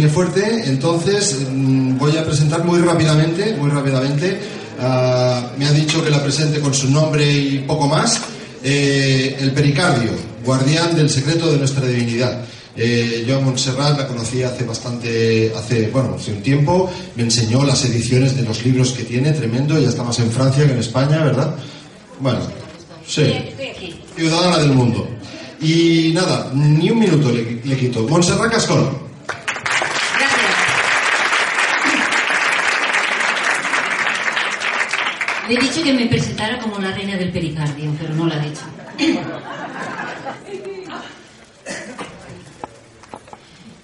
viene fuerte, entonces mm, voy a presentar muy rápidamente, muy rápidamente. Ah, me ha dicho que la presente con su nombre y poco más. Eh, el pericardio, guardián del secreto de nuestra divinidad. Eh, yo a Montserrat la conocí hace bastante, hace, bueno, hace un tiempo. Me enseñó las ediciones de los libros que tiene, tremendo. Ya está más en Francia que en España, ¿verdad? Bueno, sí. Ciudadana del mundo. Y nada, ni un minuto le, le quito. Montserrat Cascón. Le he dicho que me presentara como la reina del pericardio, pero no lo ha dicho.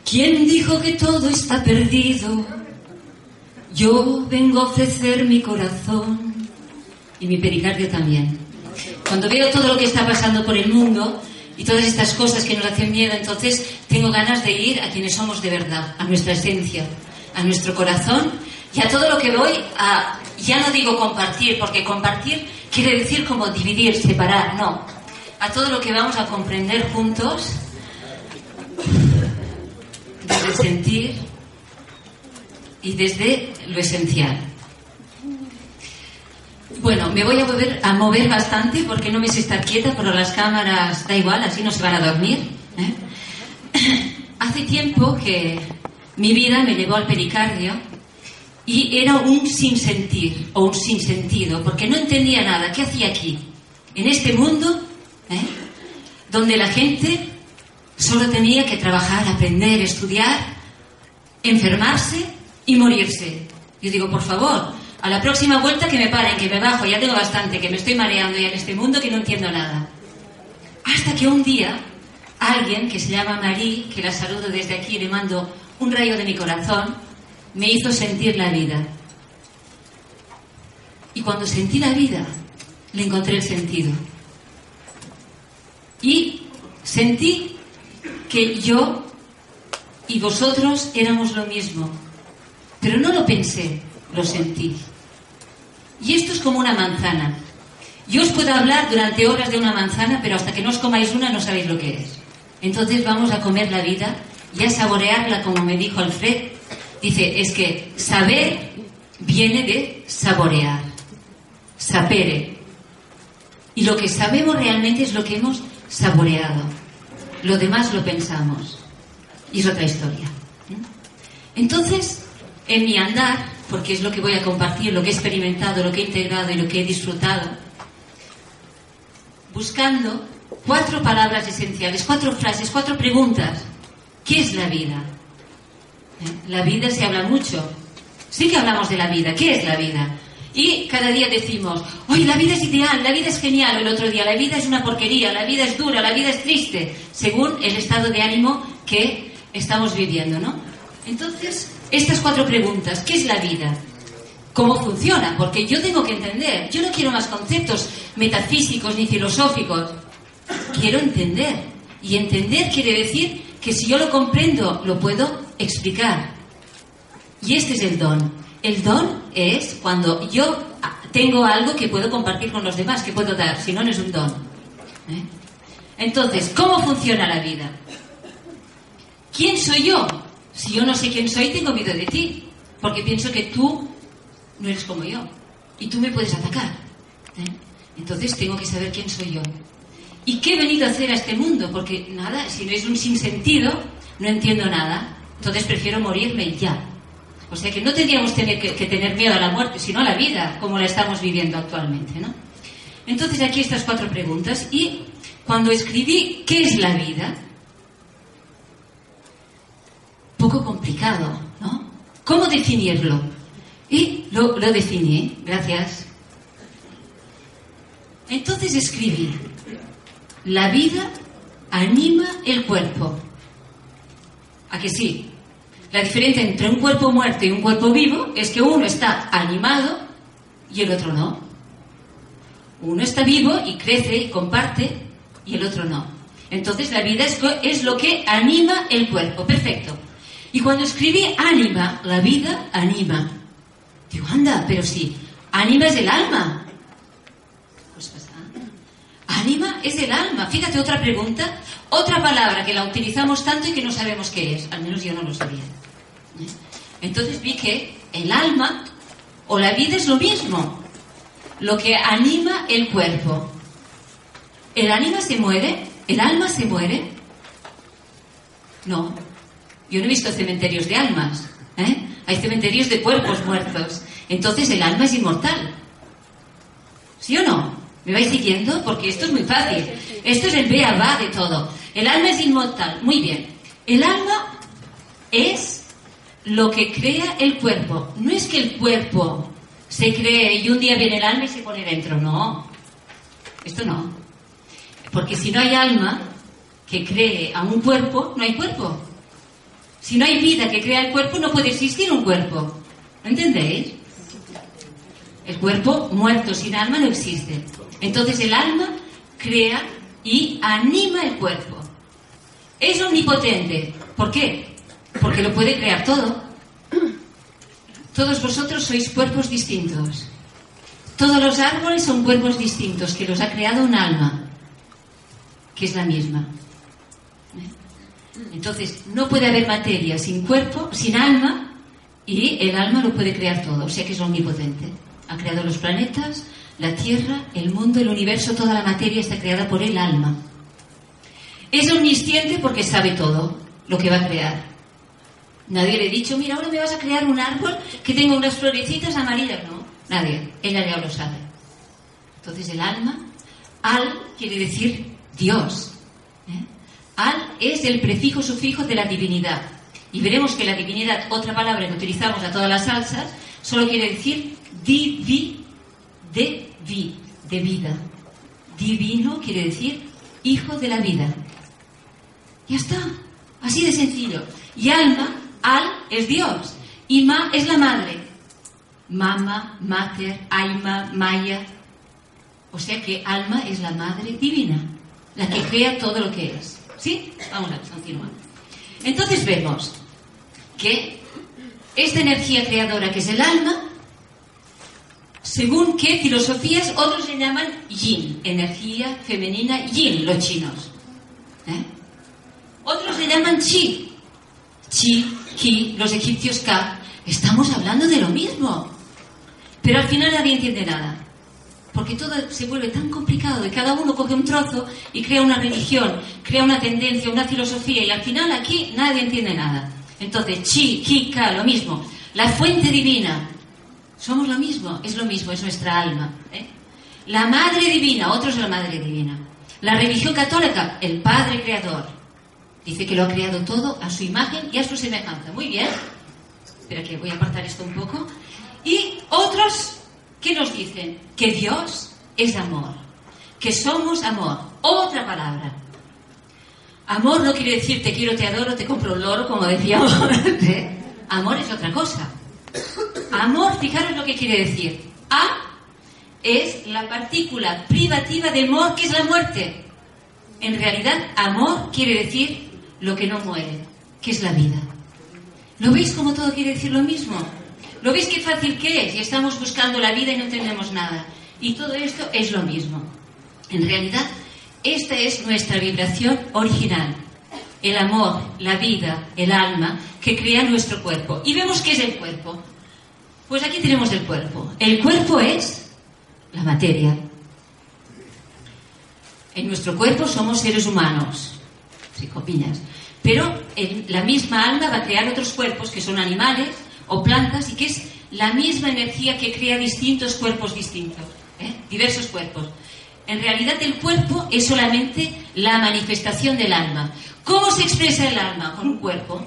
¿Quién dijo que todo está perdido? Yo vengo a ofrecer mi corazón y mi pericardio también. Cuando veo todo lo que está pasando por el mundo y todas estas cosas que nos hacen miedo, entonces tengo ganas de ir a quienes somos de verdad, a nuestra esencia, a nuestro corazón y a todo lo que voy a, ya no digo compartir, porque compartir quiere decir como dividir, separar, no. A todo lo que vamos a comprender juntos, desde sentir y desde lo esencial. Bueno, me voy a mover, a mover bastante porque no me sé estar quieta, pero las cámaras da igual, así no se van a dormir. ¿eh? Hace tiempo que mi vida me llevó al pericardio y era un sinsentido o un sinsentido, porque no entendía nada. ¿Qué hacía aquí? En este mundo, ¿eh? donde la gente solo tenía que trabajar, aprender, estudiar, enfermarse y morirse. Yo digo, por favor, a la próxima vuelta que me paren, que me bajo, ya tengo bastante, que me estoy mareando ya en este mundo que no entiendo nada. Hasta que un día alguien que se llama Marie, que la saludo desde aquí, le mando un rayo de mi corazón, me hizo sentir la vida. Y cuando sentí la vida, le encontré el sentido. Y sentí que yo y vosotros éramos lo mismo. Pero no lo pensé, lo sentí. Y esto es como una manzana. Yo os puedo hablar durante horas de una manzana, pero hasta que no os comáis una no sabéis lo que es. Entonces vamos a comer la vida y a saborearla, como me dijo Alfred, Dice, es que saber viene de saborear, sapere. Y lo que sabemos realmente es lo que hemos saboreado. Lo demás lo pensamos. Y es otra historia. Entonces, en mi andar, porque es lo que voy a compartir, lo que he experimentado, lo que he integrado y lo que he disfrutado, buscando cuatro palabras esenciales, cuatro frases, cuatro preguntas. ¿Qué es la vida? La vida se habla mucho. Sí que hablamos de la vida. ¿Qué es la vida? Y cada día decimos, hoy la vida es ideal, la vida es genial, el otro día la vida es una porquería, la vida es dura, la vida es triste, según el estado de ánimo que estamos viviendo, ¿no? Entonces, estas cuatro preguntas, ¿qué es la vida? ¿Cómo funciona? Porque yo tengo que entender, yo no quiero más conceptos metafísicos ni filosóficos, quiero entender. Y entender quiere decir que si yo lo comprendo, lo puedo explicar. Y este es el don. El don es cuando yo tengo algo que puedo compartir con los demás, que puedo dar, si no, no es un don. ¿eh? Entonces, ¿cómo funciona la vida? ¿quién soy yo? Si yo no sé quién soy, tengo miedo de ti, porque pienso que tú no eres como yo y tú me puedes atacar. ¿eh? Entonces tengo que saber quién soy yo. ¿Y qué he venido a hacer a este mundo? Porque nada, si no es un sinsentido, no entiendo nada. Entonces prefiero morirme ya. O sea que no tendríamos tener que, que, tener miedo a la muerte, sino a la vida, como la estamos viviendo actualmente, ¿no? Entonces aquí estas cuatro preguntas. Y cuando escribí ¿qué es la vida? Poco complicado, ¿no? ¿Cómo definirlo? Y lo, lo definí, gracias. Entonces escribí, la vida anima el cuerpo. ¿A que sí? La diferencia entre un cuerpo muerto y un cuerpo vivo es que uno está animado y el otro no. Uno está vivo y crece y comparte y el otro no. Entonces la vida es, lo que anima el cuerpo. Perfecto. Y cuando escribí anima, la vida anima. Digo, anda, pero sí, anima es el alma. Anima es el alma. Fíjate otra pregunta, otra palabra que la utilizamos tanto y que no sabemos qué es. Al menos yo no lo sabía. ¿Eh? Entonces vi que el alma o la vida es lo mismo. Lo que anima el cuerpo. ¿El ánima se muere? ¿El alma se muere? No. Yo no he visto cementerios de almas. ¿eh? Hay cementerios de cuerpos muertos. Entonces el alma es inmortal. ¿Sí o no? ¿Me vais siguiendo? Porque esto es muy fácil. Esto es el ve va de todo. El alma es inmortal. Muy bien. El alma es lo que crea el cuerpo. No es que el cuerpo se cree y un día viene el alma y se pone dentro. No. Esto no. Porque si no hay alma que cree a un cuerpo, no hay cuerpo. Si no hay vida que crea el cuerpo, no puede existir un cuerpo. ¿Entendéis? El cuerpo muerto sin alma no existe. Entonces el alma crea y anima el cuerpo. Es omnipotente. ¿Por qué? Porque lo puede crear todo. Todos vosotros sois cuerpos distintos. Todos los árboles son cuerpos distintos que los ha creado un alma, que es la misma. Entonces, no puede haber materia sin cuerpo, sin alma, y el alma lo puede crear todo, o sea que es omnipotente. Ha creado los planetas, la Tierra, el mundo, el universo, toda la materia está creada por el alma. Es omnisciente porque sabe todo lo que va a crear. Nadie le ha dicho, mira, ahora me vas a crear un árbol que tenga unas florecitas amarillas. No, nadie. Ella ya lo sabe. Entonces el alma, al quiere decir Dios. ¿eh? Al es el prefijo sufijo de la divinidad. Y veremos que la divinidad, otra palabra que utilizamos a todas las salsas, solo quiere decir divi, de vi, de vida. Divino quiere decir hijo de la vida. Ya está. Así de sencillo. Y alma, al es Dios. Y ma es la madre. Mama, mater, aima, maya. O sea que alma es la madre divina, la que crea todo lo que es. ¿Sí? Vamos a continuar. Entonces vemos que esta energía creadora que es el alma, según qué filosofías, otros le llaman yin, energía femenina yin, los chinos. ¿Eh? Otros le llaman chi, chi, ki, los egipcios ka. Estamos hablando de lo mismo. Pero al final nadie entiende nada porque todo se vuelve tan complicado y cada uno coge un trozo y crea una religión, crea una tendencia, una filosofía y al final aquí nadie entiende nada. Entonces, chi, ki, ka, lo mismo. La fuente divina, somos lo mismo, es lo mismo, es nuestra alma. ¿eh? La madre divina, otro es la madre divina. La religión católica, el Padre Creador. Dice que lo ha creado todo a su imagen y a su semejanza. Muy bien. Espera que voy a apartar esto un poco. Y otros ¿Qué nos dicen? Que Dios es amor, que somos amor. Otra palabra. Amor no quiere decir te quiero, te adoro, te compro un loro, como antes. Amor es otra cosa. Amor, fijaros lo que quiere decir. A es la partícula privativa de amor, que es la muerte. En realidad, amor quiere decir lo que no muere, que es la vida. ¿Lo veis como todo quiere decir lo mismo? ¿Lo veis qué fácil que es? Y estamos buscando la vida y no tenemos nada. Y todo esto es lo mismo. En realidad, esta es nuestra vibración original. el amor, la vida, el alma que crea nuestro cuerpo. Y vemos qué es el cuerpo. Pues aquí tenemos el cuerpo. El cuerpo es la materia. En nuestro cuerpo somos seres humanos, psicopiñas. Pero la misma alma va a crear otros cuerpos que son animales o plantas y que es la misma energía que crea distintos cuerpos distintos, ¿eh? diversos cuerpos. En realidad el cuerpo es solamente la manifestación del alma. ¿Cómo se expresa el alma? Con un cuerpo.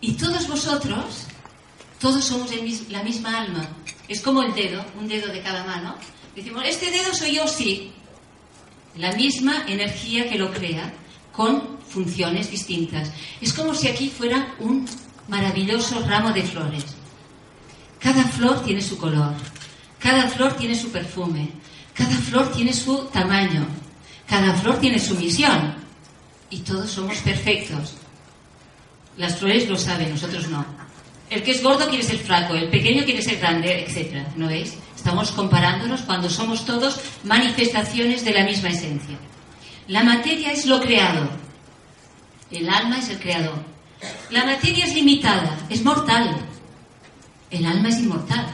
Y todos vosotros, todos somos la misma alma. Es como el dedo, un dedo de cada mano. Decimos, este dedo soy yo, sí. La misma energía que lo crea, con funciones distintas. Es como si aquí fuera un maravilloso ramo de flores. Cada flor tiene su color, cada flor tiene su perfume, cada flor tiene su tamaño, cada flor tiene su misión y todos somos perfectos. Las flores lo saben, nosotros no. El que es gordo quiere ser flaco, el pequeño quiere ser grande, etc. ¿No veis? Estamos comparándonos cuando somos todos manifestaciones de la misma esencia. La materia es lo creado, el alma es el creador. La materia es limitada, es mortal, el alma es inmortal.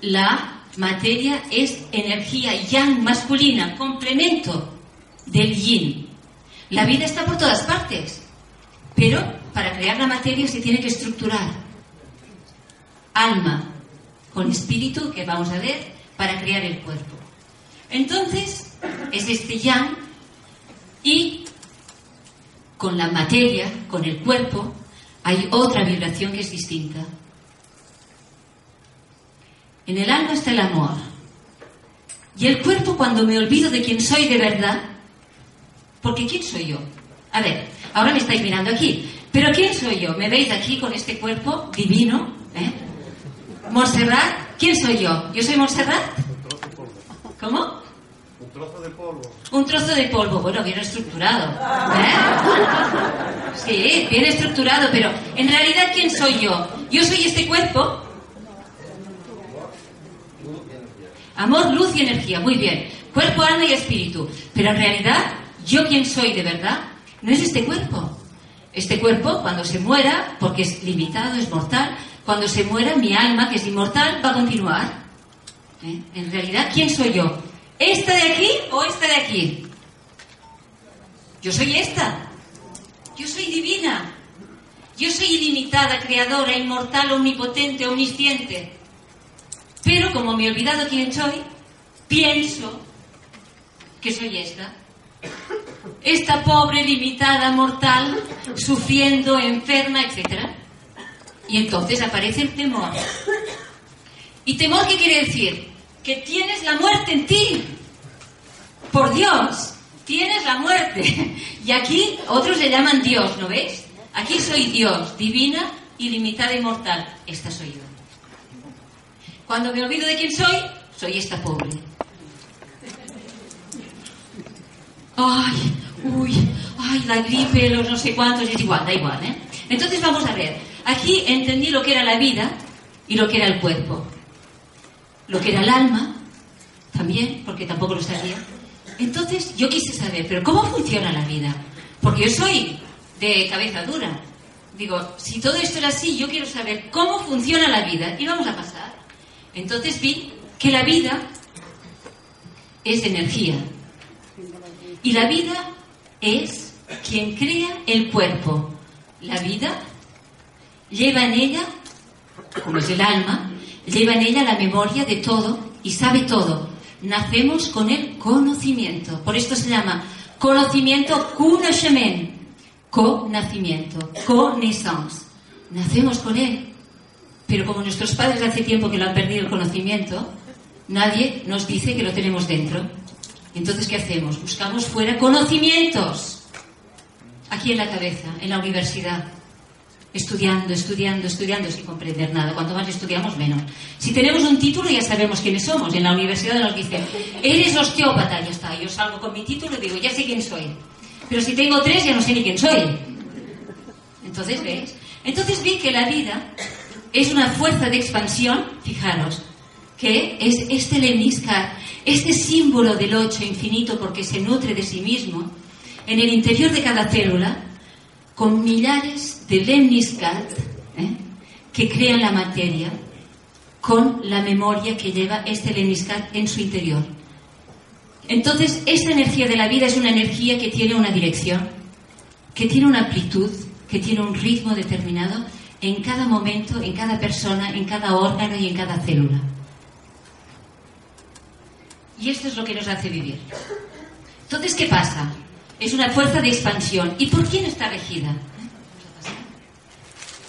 La materia es energía yang masculina, complemento del yin. La vida está por todas partes, pero para crear la materia se tiene que estructurar. Alma con espíritu, que vamos a ver, para crear el cuerpo. Entonces, es este yang y con la materia, con el cuerpo, hay otra vibración que es distinta. En el alma está el amor. Y el cuerpo cuando me olvido de quién soy de verdad, porque ¿quién soy yo? A ver, ahora me estáis mirando aquí, pero ¿quién soy yo? ¿Me veis aquí con este cuerpo divino? ¿Eh? ¿Montserrat? ¿Quién soy yo? ¿Yo soy Montserrat? ¿Cómo? Un trozo de polvo. Un trozo de polvo, bueno, bien estructurado. ¿eh? Sí, bien estructurado, pero en realidad, ¿quién soy yo? Yo soy este cuerpo. Amor, luz y energía, muy bien. Cuerpo, alma y espíritu. Pero en realidad, ¿yo quién soy de verdad? No es este cuerpo. Este cuerpo, cuando se muera, porque es limitado, es mortal, cuando se muera, mi alma, que es inmortal, va a continuar. ¿Eh? En realidad, ¿quién soy yo? ¿Esta de aquí o esta de aquí? Yo soy esta. Yo soy divina. Yo soy ilimitada, creadora, inmortal, omnipotente, omnisciente. Pero como me he olvidado quién soy, pienso que soy esta. Esta pobre, limitada, mortal, sufriendo, enferma, etc. Y entonces aparece el temor. ¿Y temor qué quiere decir? que tienes la muerte en ti. Por Dios, tienes la muerte. Y aquí otros le llaman Dios, ¿no ves? Aquí soy Dios, divina, ilimitada y mortal. Esta soy yo. Cuando me olvido de quién soy, soy esta pobre. Ay, uy, ay, la gripe, los no sé cuántos, es igual, da igual, ¿eh? Entonces vamos a ver. Aquí entendí lo que era la vida y lo que era el cuerpo lo que era el alma, también, porque tampoco lo sabía. Entonces yo quise saber, pero ¿cómo funciona la vida? Porque yo soy de cabeza dura. Digo, si todo esto era así, yo quiero saber cómo funciona la vida. Y vamos a pasar. Entonces vi que la vida es energía. Y la vida es quien crea el cuerpo. La vida lleva en ella, como es el alma, lleva en ella la memoria de todo y sabe todo. Nacemos con el conocimiento. Por esto se llama conocimiento conocimiento, co-nacimiento, connaissance. Nacemos con él. Pero como nuestros padres hace tiempo que lo han perdido el conocimiento, nadie nos dice que lo tenemos dentro. Entonces, ¿qué hacemos? Buscamos fuera conocimientos. Aquí en la cabeza, en la universidad estudiando, estudiando, estudiando sin comprender nada. Cuanto más estudiamos, menos. Si tenemos un título, ya sabemos quiénes somos. En la universidad nos dicen, eres osteópata, ya está. Yo salgo con mi título y digo, ya sé quién soy. Pero si tengo tres, ya no sé ni quién soy. Entonces, ¿ves? Entonces vi que la vida es una fuerza de expansión, fijaros, que es este lemiscar, este símbolo del ocho infinito porque se nutre de sí mismo, en el interior de cada célula con millares de lemniscat ¿eh? que crean la materia con la memoria que lleva este lemniscat en su interior. Entonces, esta energía de la vida es una energía que tiene una dirección, que tiene una amplitud, que tiene un ritmo determinado en cada momento, en cada persona, en cada órgano y en cada célula. Y esto es lo que nos hace vivir. Entonces, ¿qué pasa? Es una fuerza de expansión. ¿Y por quién está regida?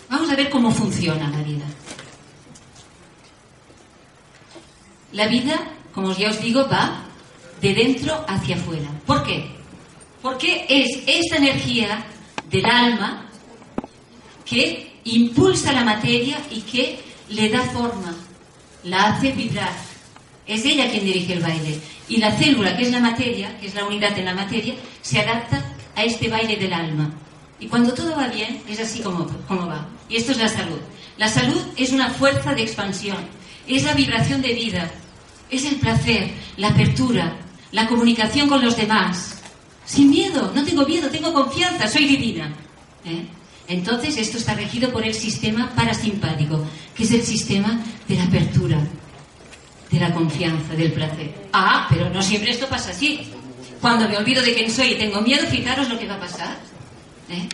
Vamos a ver cómo funciona la vida. La vida, como ya os digo, va de dentro hacia afuera. ¿Por qué? Porque es esta energía del alma que impulsa la materia y que le da forma, la hace vibrar. Es ella quien dirige el baile. Y la célula, que es la materia, que es la unidad en la materia, se adapta a este baile del alma. Y cuando todo va bien, es así como, como va. Y esto es la salud. La salud es una fuerza de expansión, es la vibración de vida, es el placer, la apertura, la comunicación con los demás. Sin miedo, no tengo miedo, tengo confianza, soy divina. ¿Eh? Entonces esto está regido por el sistema parasimpático, que es el sistema de la apertura, de la confianza, del placer. Ah, pero no siempre esto pasa así. Cuando me olvido de quién soy y tengo miedo, fijaros lo que va a pasar. ¿Eh?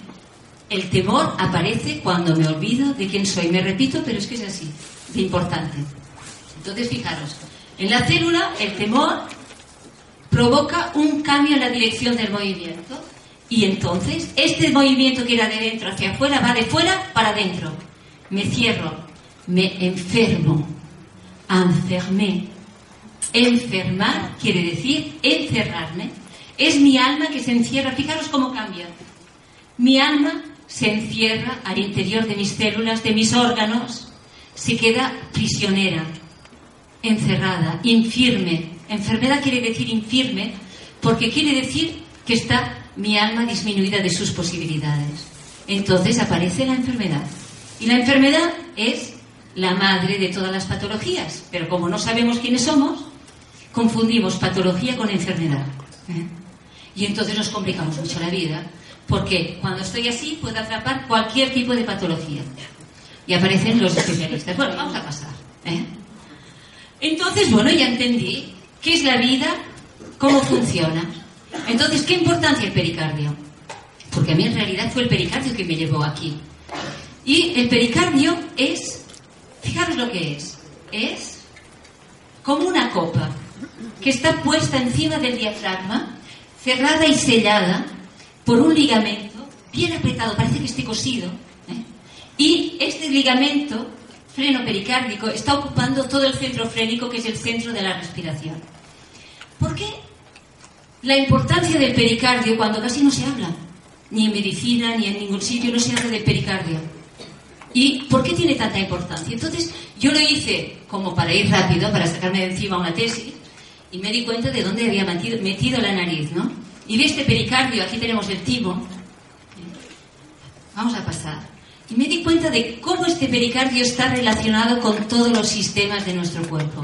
El temor aparece cuando me olvido de quién soy. Me repito, pero es que es así, de importante. Entonces, fijaros, en la célula el temor provoca un cambio en la dirección del movimiento y entonces este movimiento que era de dentro hacia afuera va de fuera para adentro. Me cierro, me enfermo, enfermé. Enfermar quiere decir encerrarme. Es mi alma que se encierra. Fijaros cómo cambia. Mi alma se encierra al interior de mis células, de mis órganos, se queda prisionera, encerrada, infirme. Enfermedad quiere decir infirme porque quiere decir que está mi alma disminuida de sus posibilidades. Entonces aparece la enfermedad. Y la enfermedad es la madre de todas las patologías. Pero como no sabemos quiénes somos, confundimos patología con enfermedad. ¿eh? Y entonces nos complicamos mucho la vida. Porque cuando estoy así puedo atrapar cualquier tipo de patología. Y aparecen los especialistas. Bueno, vamos a pasar. ¿eh? Entonces, bueno, ya entendí qué es la vida, cómo funciona. Entonces, ¿qué importancia el pericardio? Porque a mí en realidad fue el pericardio que me llevó aquí. Y el pericardio es, fijaros lo que es, es como una copa que está puesta encima del diafragma, cerrada y sellada por un ligamento bien apretado, parece que esté cosido. ¿eh? Y este ligamento freno pericárdico está ocupando todo el centro frénico, que es el centro de la respiración. ¿Por qué la importancia del pericardio cuando casi no se habla? Ni en medicina, ni en ningún sitio no se habla del pericardio. ¿Y por qué tiene tanta importancia? Entonces, yo lo hice como para ir rápido, para sacarme de encima una tesis, y me di cuenta de dónde había metido, la nariz, ¿no? Y de este pericardio, aquí tenemos el timo. Vamos a pasar. Y me di cuenta de cómo este pericardio está relacionado con todos los sistemas de nuestro cuerpo.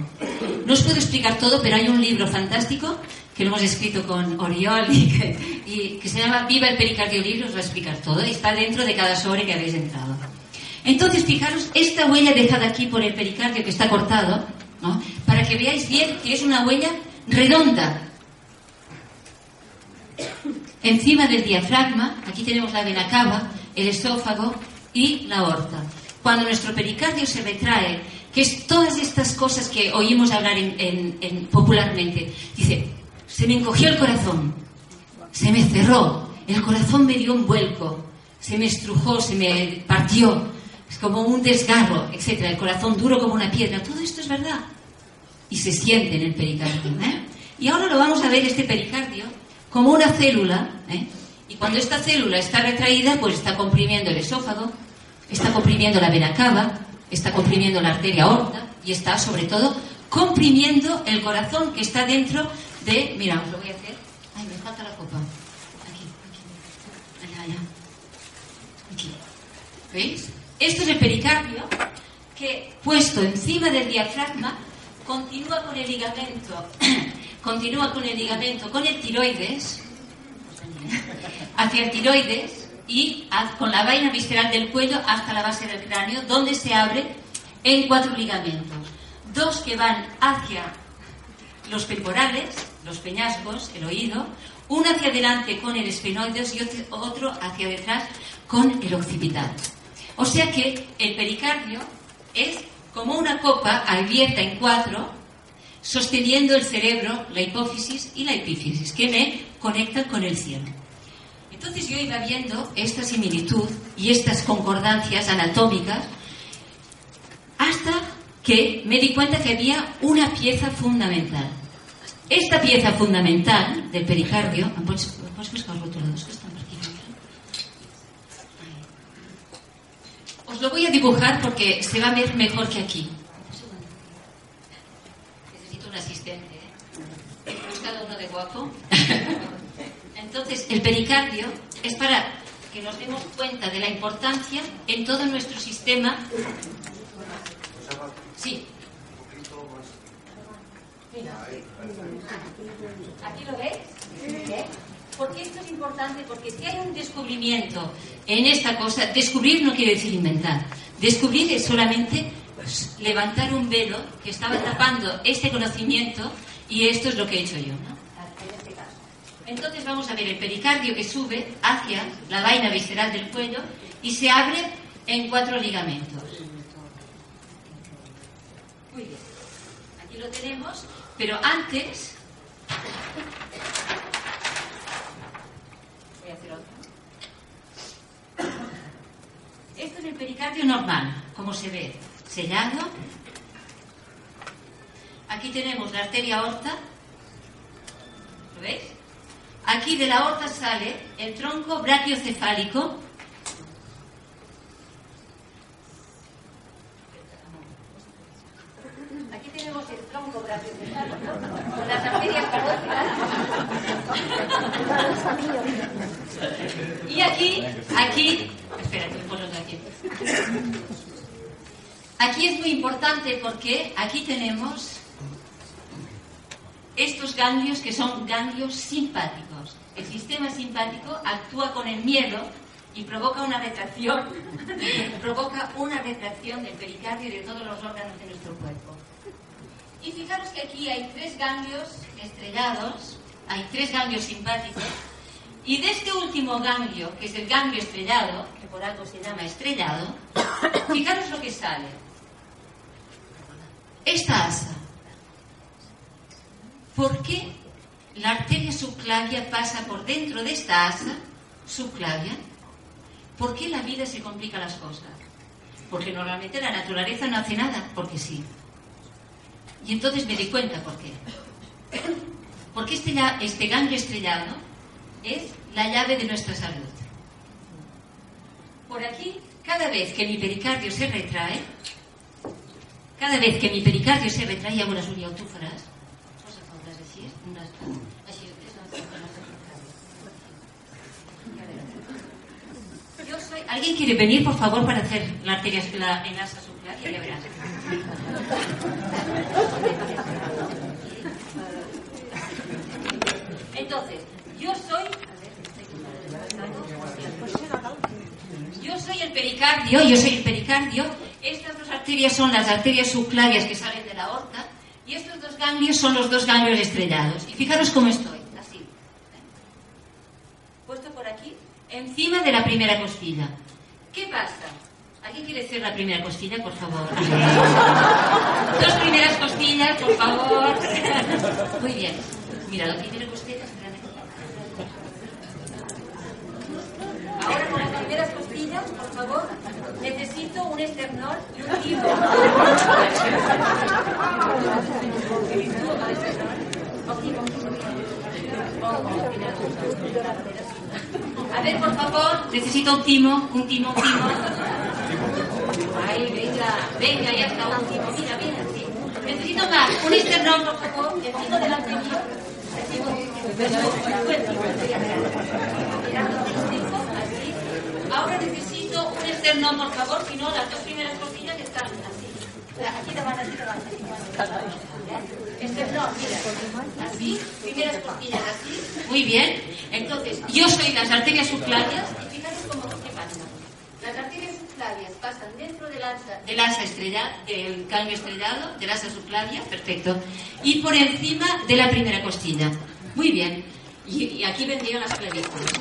No os puedo explicar todo, pero hay un libro fantástico que lo hemos escrito con Oriol y que, se llama Viva el pericardio libre, os va a explicar todo. Y está dentro de cada sobre que habéis entrado. Entonces, fijaros, esta huella dejada aquí por el pericardio que está cortado, para que veáis bien que es una huella redonda. Encima del diafragma, aquí tenemos la vena cava, el esófago, y la aorta. Cuando nuestro pericardio se retrae, que es todas estas cosas que oímos hablar en, popularmente, dice, se me encogió el corazón, se me cerró, el corazón me dio un vuelco, se me estrujó, se me partió, es como un desgarro, etc. El corazón duro como una piedra, todo esto es verdad. Y se siente en el pericardio. ¿eh? Y ahora lo vamos a ver, este pericardio, como una célula, ¿eh? y cuando esta célula está retraída, pues está comprimiendo el esófago, está comprimiendo la vena cava, está comprimiendo la arteria aorta y está sobre todo comprimiendo el corazón que está dentro de, mira, os lo voy a hacer. Ay, me falta la copa. Aquí, aquí. Allá, allá. Aquí. ¿Veis? Esto es el pericardio que puesto encima del diafragma continúa con el ligamento, continúa con el ligamento, con el tiroides. hacia el tiroides y con la vaina visceral del cuello hasta la base del cráneo, donde se abre en cuatro ligamentos. Dos que van hacia los pectorales, los peñascos, el oído, uno hacia adelante con el esfenoides y otro hacia detrás con el occipital. O sea que el pericardio es como una copa abierta en cuatro, sosteniendo el cerebro, la hipófisis y la epífisis, que me conectan con el cielo. Entonces yo iba viendo esta similitud y estas concordancias anatómicas hasta que me di cuenta que había una pieza fundamental. Esta pieza fundamental del pericardio, ¿puedes, buscar los que están aquí? Os lo voy a dibujar porque se va a ver mejor que aquí. Necesito un asistente. ¿eh? He buscado uno de guapo. Entonces, el pericardio es para que nos demos cuenta de la importancia en todo nuestro sistema. Sí. ¿Aquí lo veis? ¿Eh? ¿Por qué esto es importante? Porque si hay un descubrimiento en esta cosa, descubrir no quiere decir inventar. Descubrir es solamente pues, levantar un velo que estaba tapando este conocimiento y esto es lo que he hecho yo. ¿no? Entonces vamos a ver el pericardio que sube hacia la vaina visceral del cuello y se abre en cuatro ligamentos. Muy bien. Aquí lo tenemos, pero antes voy a hacer otro. Pericardio normal, como se ve, sellado. Aquí tenemos la arteria aorta. ¿Lo veis? Aquí de la aorta sale el tronco brachiocefálico. Aquí tenemos el tronco brachiocefálico con las arterias carótidas. Y aquí, aquí, espera, que me de aquí. Aquí es muy importante porque aquí tenemos estos ganglios que son ganglios simpáticos. El sistema simpático actúa con el miedo y provoca una retracción, provoca una retracción del pericardio y de todos los órganos de nuestro cuerpo. Y fijaros que aquí hay tres ganglios estrellados, hay tres ganglios simpáticos, y de este último ganglio, que es el ganglio estrellado, que por algo se llama estrellado, fijaros lo que sale. Esta asa ¿Por qué la arteria subclavia pasa por dentro de esta asa subclavia? ¿Por qué la vida se complica las cosas? Porque normalmente la naturaleza no hace nada, porque sí. Y entonces me di cuenta por qué. Porque este, este ganglio estrellado es la llave de nuestra salud. Por aquí, cada vez que mi pericardio se retrae, cada vez que mi pericardio se retrae, hago las uniautófaras, ¿Alguien quiere venir, por favor, para hacer la arteria la enlaza subclavia? Ya verás. Entonces, yo soy. Yo soy el pericardio, yo soy el pericardio. Estas dos arterias son las arterias subclavias que salen de la aorta y estos dos ganglios son los dos ganglios estrellados. Y fijaros cómo estoy, así. Puesto por aquí, encima de la primera costilla. ¿Qué pasa? ¿Alguien quiere decir la primera costilla, por favor? Dos primeras costillas, por favor. Muy bien. Mira, la primera costilla. Ahora con las primeras costillas, por favor, necesito un esternón y un timo. A ver, por favor, necesito un timo, un timo, un timo. Ay, venga, venga, ya está, un timo. Mira, mira, sí. Necesito más, un esternón, por favor, el timo delante mío. Ahora necesito un esternón, por favor, si no, las dos primeras costillas están así. Aquí te van, aquí te van. Este no, mira. Así, primeras costillas así. Muy bien. Entonces, yo soy las arterias subclavias y fijaros cómo qué pasa. Las arterias subclavias pasan dentro del asa, del asa estrellado, del cambio estrellado, del asa subclavia, perfecto, y por encima de la primera costilla. Muy bien. Y, y aquí vendrían las clavículas.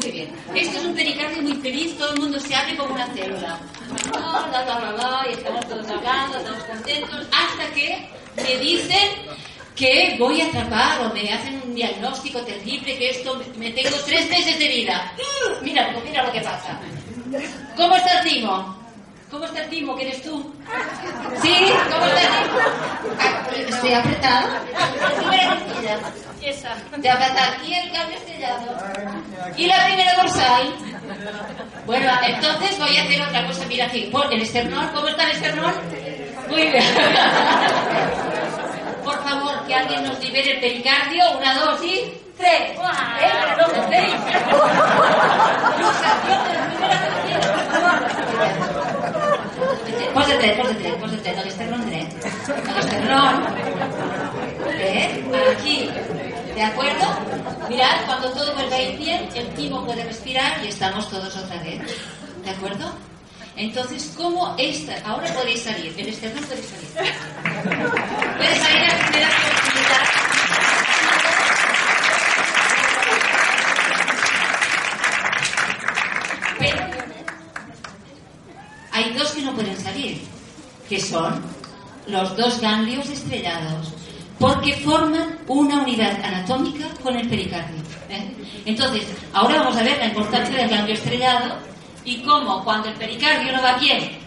Muy bien. Esto es un pericardio muy feliz, todo el mundo se abre como una célula. La, la, la, la, la, y estamos todos hablando, todos contentos, hasta que me dicen que voy a atrapar o me hacen un diagnóstico terrible que esto me tengo tres meses de vida. Mira, pues mira lo que pasa. ¿Cómo está el timo? ¿Cómo está el timo? ¿Que eres tú? ¿Sí? ¿Cómo está el timo? Estoy apretado. La primera costilla. Esa. Te apretar aquí el cambio estrellado. Y la primera dorsal. Bueno, entonces voy a hacer otra cosa. Mira aquí, Pon el esternón. ¿Cómo está el esternón? Muy bien. Por favor, que alguien nos libere el pericardio. Una, dos y tres. Venga, no se tres. Pulsación de la primera costilla. Pos de tres, pos de tres, pos de tres. El esternón dret. Esternón. ¿Eh? Aquí. ¿De acuerdo? Mirad, cuando todo vuelva a ir bien, el timo puede respirar y estamos todos otra vez. ¿De acuerdo? Entonces, ¿cómo esta? Ahora podéis salir. El esternón puede salir. Puede salir a la primera oportunidad. No pueden salir, que son los dos ganglios estrellados, porque forman una unidad anatómica con el pericardio. ¿eh? Entonces, ahora vamos a ver la importancia del ganglio estrellado y cómo cuando el pericardio no va bien,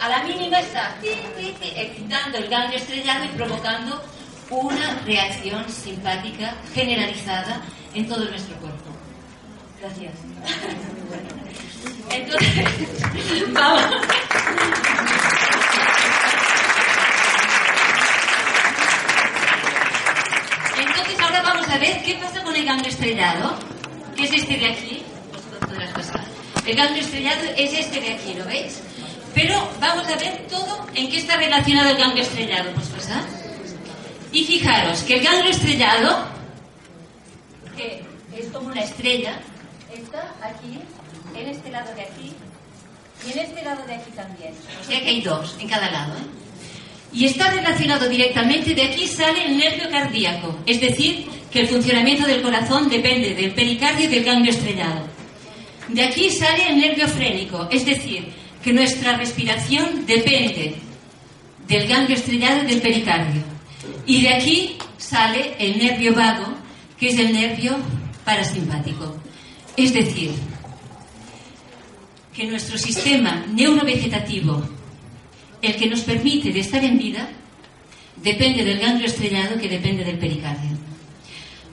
a la mínima está excitando el ganglio estrellado y provocando una reacción simpática generalizada en todo nuestro cuerpo. Gracias. Entonces, vamos. Entonces ahora vamos a ver qué pasa con el ganglio estrellado, que es este de aquí. El ganglio estrellado es este de aquí, ¿lo veis? Pero vamos a ver todo en qué está relacionado el ganglio estrellado. Pues pasar. Y fijaros que el ganglio estrellado, que es como una estrella, está aquí, en este lado de aquí, y en este lado de aquí también. O sea que hay dos en cada lado. ¿eh? Y está relacionado directamente, de aquí sale el nervio cardíaco, es decir, que el funcionamiento del corazón depende del pericardio y del ganglio estrellado. De aquí sale el nervio frénico, es decir, que nuestra respiración depende del ganglio estrellado y del pericardio. Y de aquí sale el nervio vago, que es el nervio parasimpático. Es decir, que nuestro sistema neurovegetativo, el que nos permite de estar en vida, depende del ganglio estrellado que depende del pericardio.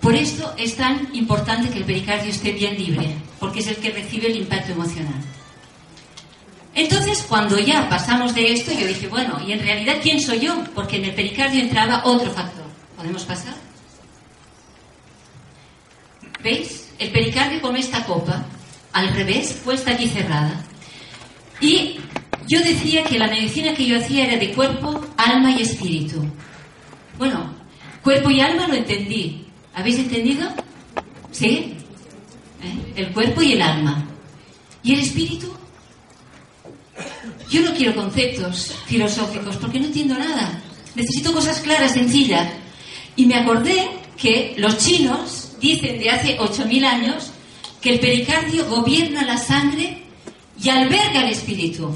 Por esto es tan importante que el pericardio esté bien libre, porque es el que recibe el impacto emocional. Entonces, cuando ya pasamos de esto, yo dije, bueno, ¿y en realidad quién soy yo? Porque en el pericardio entraba otro factor. ¿Podemos pasar? ¿Veis? El pericardio como esta copa, al revés, puesta aquí cerrada. Y yo decía que la medicina que yo hacía era de cuerpo, alma y espíritu. Bueno, cuerpo y alma lo entendí. ¿Habéis entendido? ¿Sí? ¿Eh? El cuerpo y el alma. ¿Y el espíritu? Yo no quiero conceptos filosóficos porque no entiendo nada. Necesito cosas claras, sencillas. Y me acordé que los chinos dicen de hace 8.000 años que el pericardio gobierna la sangre y alberga el espíritu.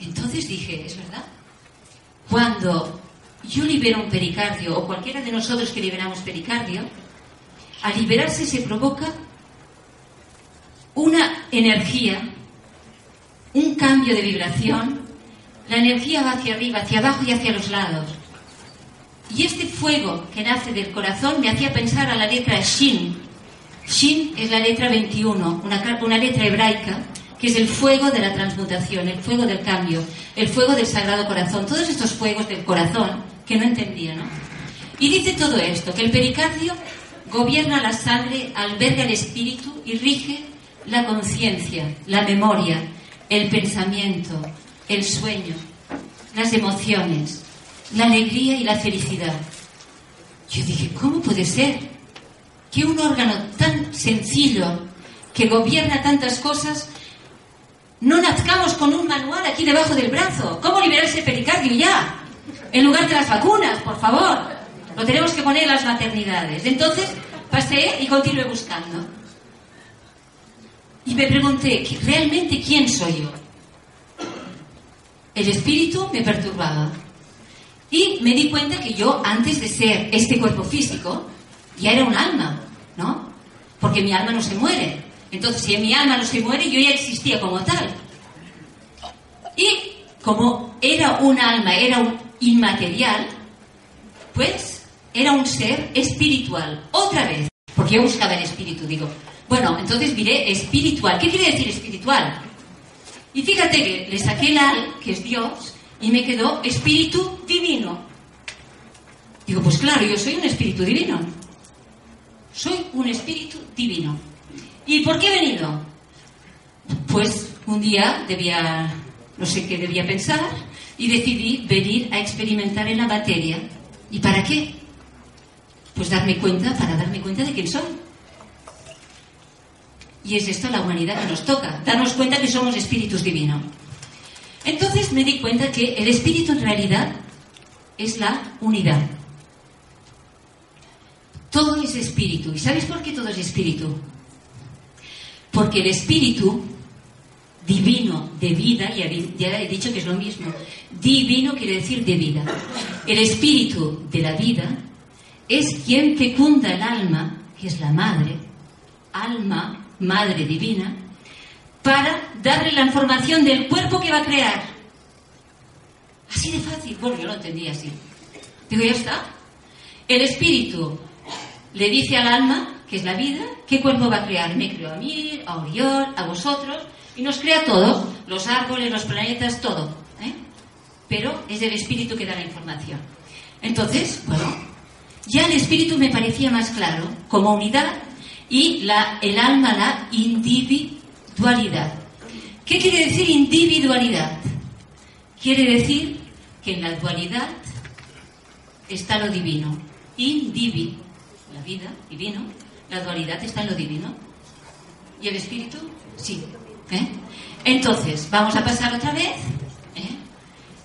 Entonces dije, ¿es verdad? Cuando yo libero un pericardio, o cualquiera de nosotros que liberamos pericardio, al liberarse se provoca una energía, un cambio de vibración, la energía va hacia arriba, hacia abajo y hacia los lados. Y este fuego que nace del corazón me hacía pensar a la letra Shin. Shin es la letra 21, una, una letra hebraica que es el fuego de la transmutación, el fuego del cambio, el fuego del Sagrado Corazón, todos estos fuegos del corazón que no entendía, ¿no? Y dice todo esto, que el pericardio gobierna la sangre, alberga el espíritu y rige la conciencia, la memoria, el pensamiento, el sueño, las emociones. la alegría y la felicidad. Yo dije, ¿cómo puede ser que un órgano tan sencillo, que gobierna tantas cosas, no nazcamos con un manual aquí debajo del brazo? ¿Cómo liberarse el pericardio ya? En lugar de las vacunas, por favor. Lo tenemos que poner en las maternidades. Entonces pasé y continué buscando. Y me pregunté, ¿realmente quién soy yo? El espíritu me perturbaba. Y me di cuenta que yo, antes de ser este cuerpo físico, ya era un alma, ¿no? Porque mi alma no se muere. Entonces, si mi alma no se muere, yo ya existía como tal. Y como era un alma, era un inmaterial, pues era un ser espiritual. Otra vez, porque yo buscaba el espíritu, digo, bueno, entonces diré espiritual. ¿Qué quiere decir espiritual? Y fíjate que le saqué el al, que es Dios, y me quedó espíritu divino. Digo, pues claro, yo soy un espíritu divino. Soy un espíritu divino. ¿Y por qué he venido? Pues un día debía, no sé qué debía pensar, y decidí venir a experimentar en la materia. ¿Y para qué? Pues darme cuenta, para darme cuenta de quién soy. Y es esto la humanidad que nos toca, darnos cuenta que somos espíritus divinos. Entonces me di cuenta que el espíritu en realidad es la unidad. Todo es espíritu. ¿Y sabéis por qué todo es espíritu? Porque el espíritu divino de vida, ya, he dicho que es lo mismo, divino quiere decir de vida. El espíritu de la vida es quien fecunda el alma, que es la madre, alma, madre divina, para darle la información del cuerpo que va a crear. Así de fácil. Bueno, yo lo entendía así. Digo, ya está. El espíritu le dice al alma, que es la vida, qué cuerpo va a crear. Me creó a mí, a Oriol, a vosotros, y nos crea todo, los árboles, los planetas, todo. ¿eh? Pero es el espíritu que da la información. Entonces, bueno, ya el espíritu me parecía más claro, como unidad, y la, el alma la individualidad. ¿Qué quiere decir individualidad? Quiere decir que en la dualidad está lo divino. Indivi, la vida, divino, la dualidad está en lo divino. ¿Y el espíritu? Sí. ¿Eh? Entonces, vamos a pasar otra vez. ¿eh?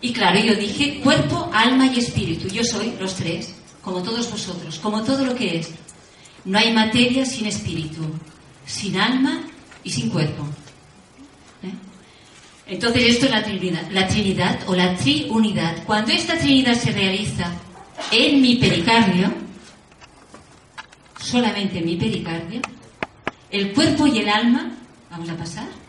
Y claro, yo dije cuerpo, alma y espíritu. Yo soy los tres, como todos vosotros, como todo lo que es. No hay materia sin espíritu, sin alma y sin cuerpo. ¿Eh? Entonces esto es la Trinidad, la Trinidad o la Triunidad. Cuando esta Trinidad se realiza en mi pericardio, solamente en mi pericardio, el cuerpo y el alma, vamos a pasar,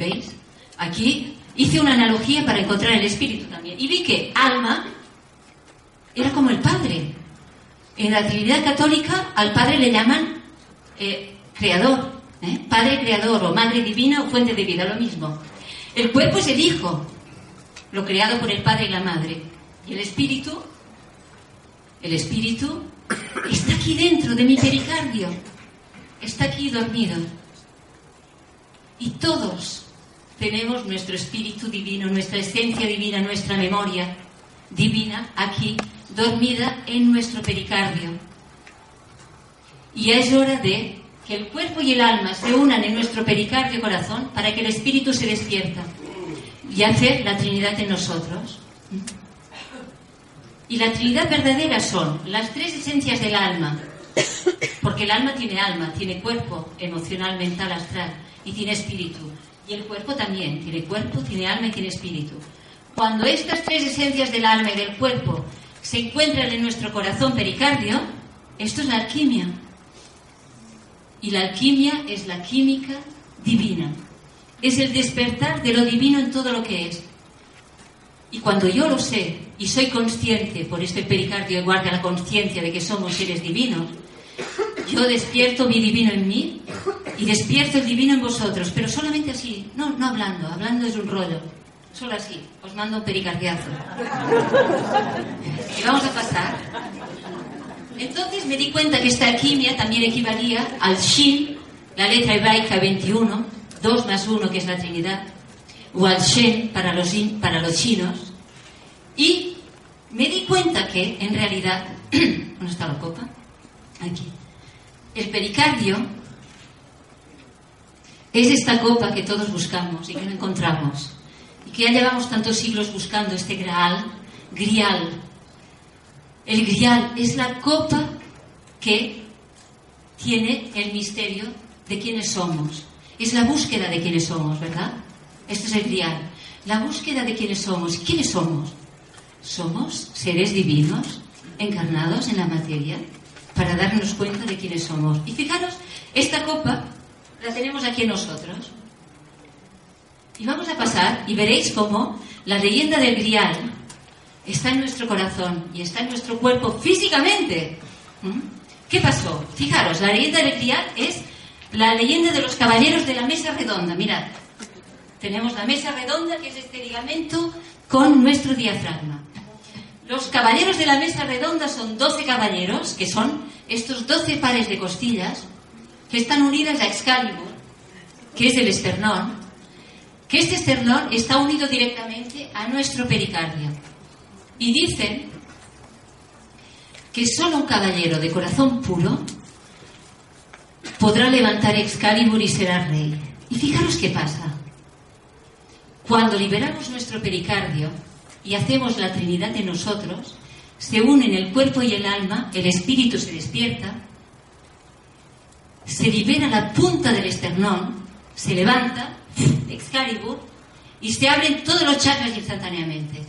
¿veis? Aquí hice una analogía para encontrar el espíritu también. Y vi que alma era como el Padre. En la Trinidad Católica al Padre le llaman eh, creador, ¿eh? Padre creador o Madre divina o fuente de vida, lo mismo. El cuerpo es el Hijo, lo creado por el Padre y la Madre. Y el Espíritu, el Espíritu está aquí dentro de mi pericardio, está aquí dormido. Y todos tenemos nuestro espíritu divino, nuestra esencia divina, nuestra memoria divina aquí dormida en nuestro pericardio. Y es hora de que el cuerpo y el alma se unan en nuestro pericardio corazón para que el espíritu se despierta y hacer la Trinidad en nosotros. Y la Trinidad verdadera son las tres esencias del alma, porque el alma tiene alma, tiene cuerpo emocional, mental, astral y tiene espíritu. Y el cuerpo también tiene cuerpo, tiene alma y tiene espíritu. Cuando estas tres esencias del alma y del cuerpo se encuentran en nuestro corazón pericardio, esto es la alquimia. Y la alquimia es la química divina. Es el despertar de lo divino en todo lo que es. Y cuando yo lo sé y soy consciente, por este pericardio guarda la conciencia de que somos seres divinos, yo despierto mi divino en mí y despierto el divino en vosotros, pero solamente así, no, no hablando, hablando es un rollo. Solo así, os mando un pericardiazo. Y vamos a pasar. Entonces me di cuenta que esta alquimia también equivalía al Shin, la letra hebraica 21, 2 más 1, que es la Trinidad, o al Shen para los, para los chinos. Y me di cuenta que, en realidad, ¿dónde está la copa? Aquí. El pericardio es esta copa que todos buscamos y que no encontramos. Y que ya llevamos tantos siglos buscando este graal, grial. El grial es la copa que tiene el misterio de quiénes somos. Es la búsqueda de quiénes somos, ¿verdad? Esto es el grial. La búsqueda de quiénes somos. ¿Quiénes somos? Somos seres divinos encarnados en la materia para darnos cuenta de quiénes somos. Y fijaros, esta copa la tenemos aquí nosotros. Y vamos a pasar y veréis cómo la leyenda del Grial está en nuestro corazón y está en nuestro cuerpo físicamente. ¿Mm? ¿Qué pasó? Fijaros, la leyenda del Grial es la leyenda de los caballeros de la mesa redonda. Mirad, tenemos la mesa redonda que es este ligamento con nuestro diafragma. Los caballeros de la mesa redonda son 12 caballeros, que son estos 12 pares de costillas que están unidas a Excalibur, que es el esternón, que este esternón está unido directamente a nuestro pericardio. Y dicen que solo un caballero de corazón puro podrá levantar Excalibur y será rey. Y fijaros qué pasa. Cuando liberamos nuestro pericardio, y hacemos la Trinidad en nosotros, se unen el cuerpo y el alma, el espíritu se despierta, se libera la punta del esternón, se levanta, Excalibur, y se abren todos los chakras instantáneamente.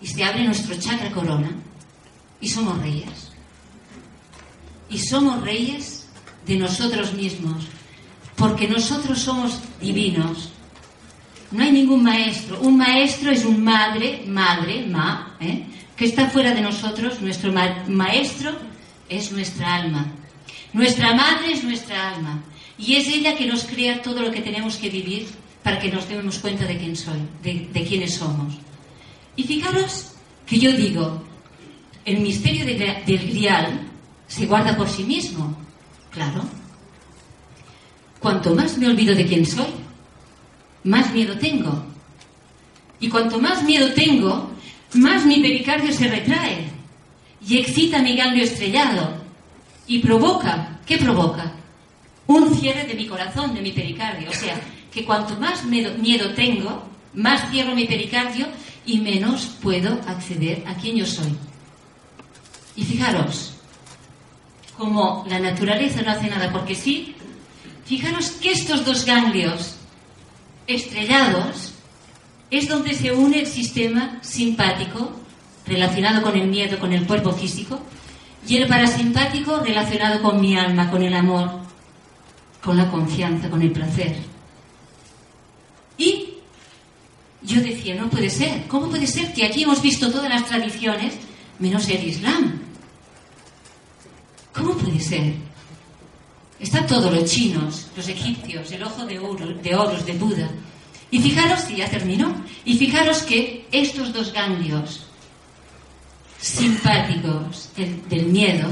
Y se abre nuestro chakra corona, y somos reyes. Y somos reyes de nosotros mismos, porque nosotros somos divinos, no hay ningún maestro. Un maestro es un madre, madre, ma, ¿eh? que está fuera de nosotros. Nuestro maestro es nuestra alma. Nuestra madre es nuestra alma. Y es ella que nos crea todo lo que tenemos que vivir para que nos demos cuenta de quién soy, de, quiénes somos. Y fijaros que yo digo, el misterio de, del grial se guarda por sí mismo. Claro. Cuanto más me olvido de quién soy, más miedo tengo. Y cuanto más miedo tengo, más mi pericardio se retrae y excita mi ganglio estrellado y provoca, ¿qué provoca? Un cierre de mi corazón, de mi pericardio. O sea, que cuanto más miedo tengo, más cierro mi pericardio y menos puedo acceder a quien yo soy. Y fijaros, como la naturaleza no hace nada porque sí, fijaros que estos dos ganglios estrellados es donde se une el sistema simpático relacionado con el miedo, con el cuerpo físico, y el parasimpático relacionado con mi alma, con el amor, con la confianza, con el placer. Y yo decía, no puede ser, ¿cómo puede ser que aquí hemos visto todas las tradiciones menos el Islam? ¿Cómo puede ser? Está todo, los chinos, los egipcios, el ojo de oro, de Buda. Y fijaros que ya terminó. Y fijaros que estos dos ganglios simpáticos del, miedo,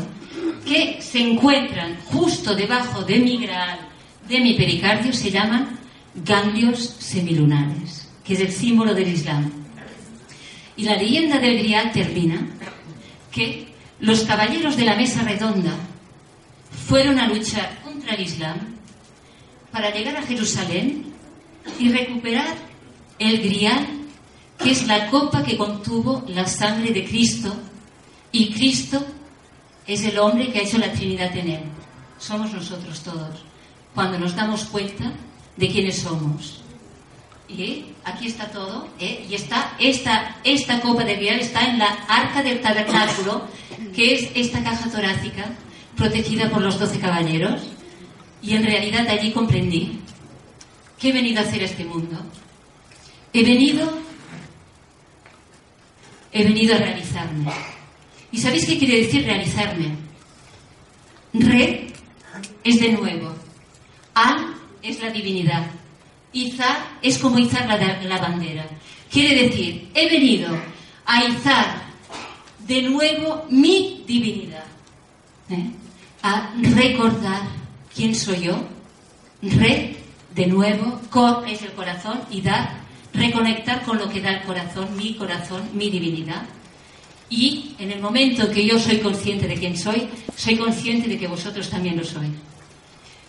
que se encuentran justo debajo de mi graal, de mi pericardio, se llaman ganglios semilunares, que es el símbolo del Islam. Y la leyenda del Grial termina que los caballeros de la mesa redonda fueron a luchar contra el Islam para llegar a Jerusalén y recuperar el grial, que es la copa que contuvo la sangre de Cristo, y Cristo es el hombre que ha hecho la Trinidad en él. Somos nosotros todos, cuando nos damos cuenta de quiénes somos. Y aquí está todo, ¿eh? y está esta, esta copa de grial está en la arca del tabernáculo, que es esta caja torácica protegida por los doce caballeros, y en realidad allí comprendí que he venido a hacer este mundo. He venido, he venido a realizarme. ¿Y sabéis qué quiere decir realizarme? Re es de nuevo. Al es la divinidad. Izar es como izar la, la bandera. Quiere decir, he venido a izar de nuevo mi divinidad. ¿eh? A recordar quién soy yo, re, de nuevo, cor es el corazón y dar reconectar con lo que da el corazón, mi corazón, mi divinidad. Y en el momento que yo soy consciente de quién soy, soy consciente de que vosotros también lo sois.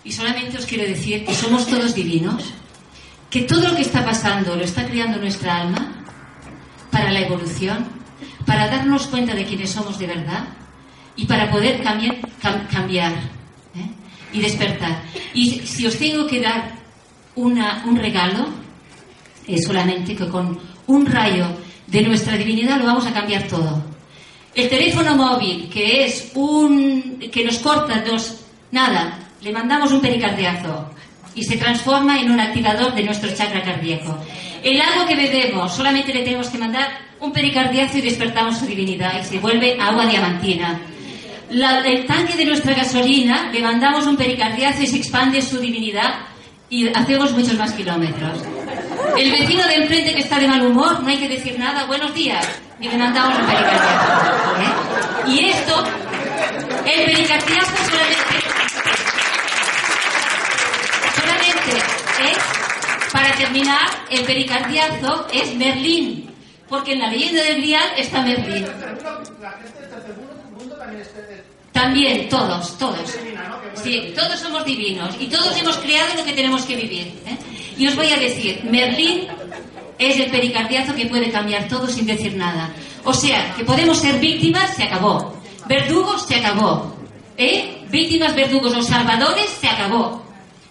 Y solamente os quiero decir que somos todos divinos, que todo lo que está pasando lo está creando nuestra alma para la evolución, para darnos cuenta de quiénes somos de verdad y para poder cambiar, cambiar ¿eh? y despertar. Y si os tengo que dar una, un regalo, es solamente que con un rayo de nuestra divinidad lo vamos a cambiar todo. El teléfono móvil, que es un que nos corta dos, nada, le mandamos un pericardiazo y se transforma en un activador de nuestro chakra cardíaco. El agua que bebemos, solamente le tenemos que mandar un pericardiazo y despertamos su divinidad y se vuelve agua diamantina. El tanque de nuestra gasolina, le mandamos un pericardiazo y se expande su divinidad y hacemos muchos más kilómetros. El vecino de enfrente que está de mal humor, no hay que decir nada, buenos días, y le mandamos un pericardiazo. ¿eh? Y esto, el pericardiazo solamente, solamente es, para terminar, el pericardiazo es Merlín, porque en la leyenda del Grial está Merlín. También, todos, todos. Sí, todos somos divinos y todos hemos creado lo que tenemos que vivir. ¿eh? Y os voy a decir, Merlín es el pericardiazo que puede cambiar todo sin decir nada. O sea, que podemos ser víctimas, se acabó. Verdugos, se acabó. ¿Eh? Víctimas, verdugos o salvadores, se acabó.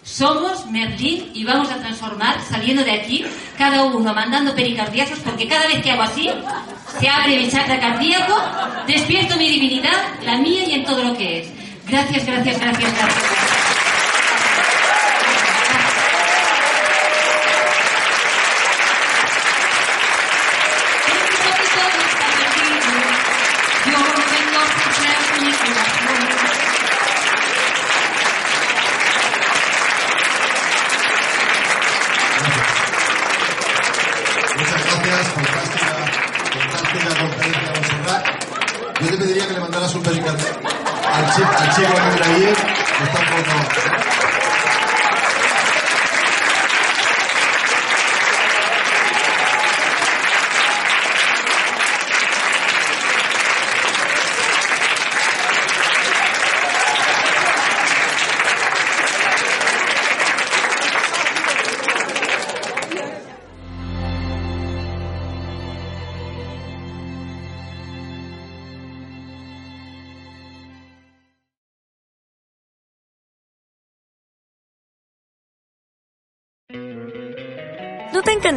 Somos Merlín y vamos a transformar saliendo de aquí, cada uno mandando pericardiazos, porque cada vez que hago así, se abre mi chakra cardíaco, despierto mi divinidad, la mía y en todo lo que es. Gracias, gracias, gracias, gracias. Así, así, así,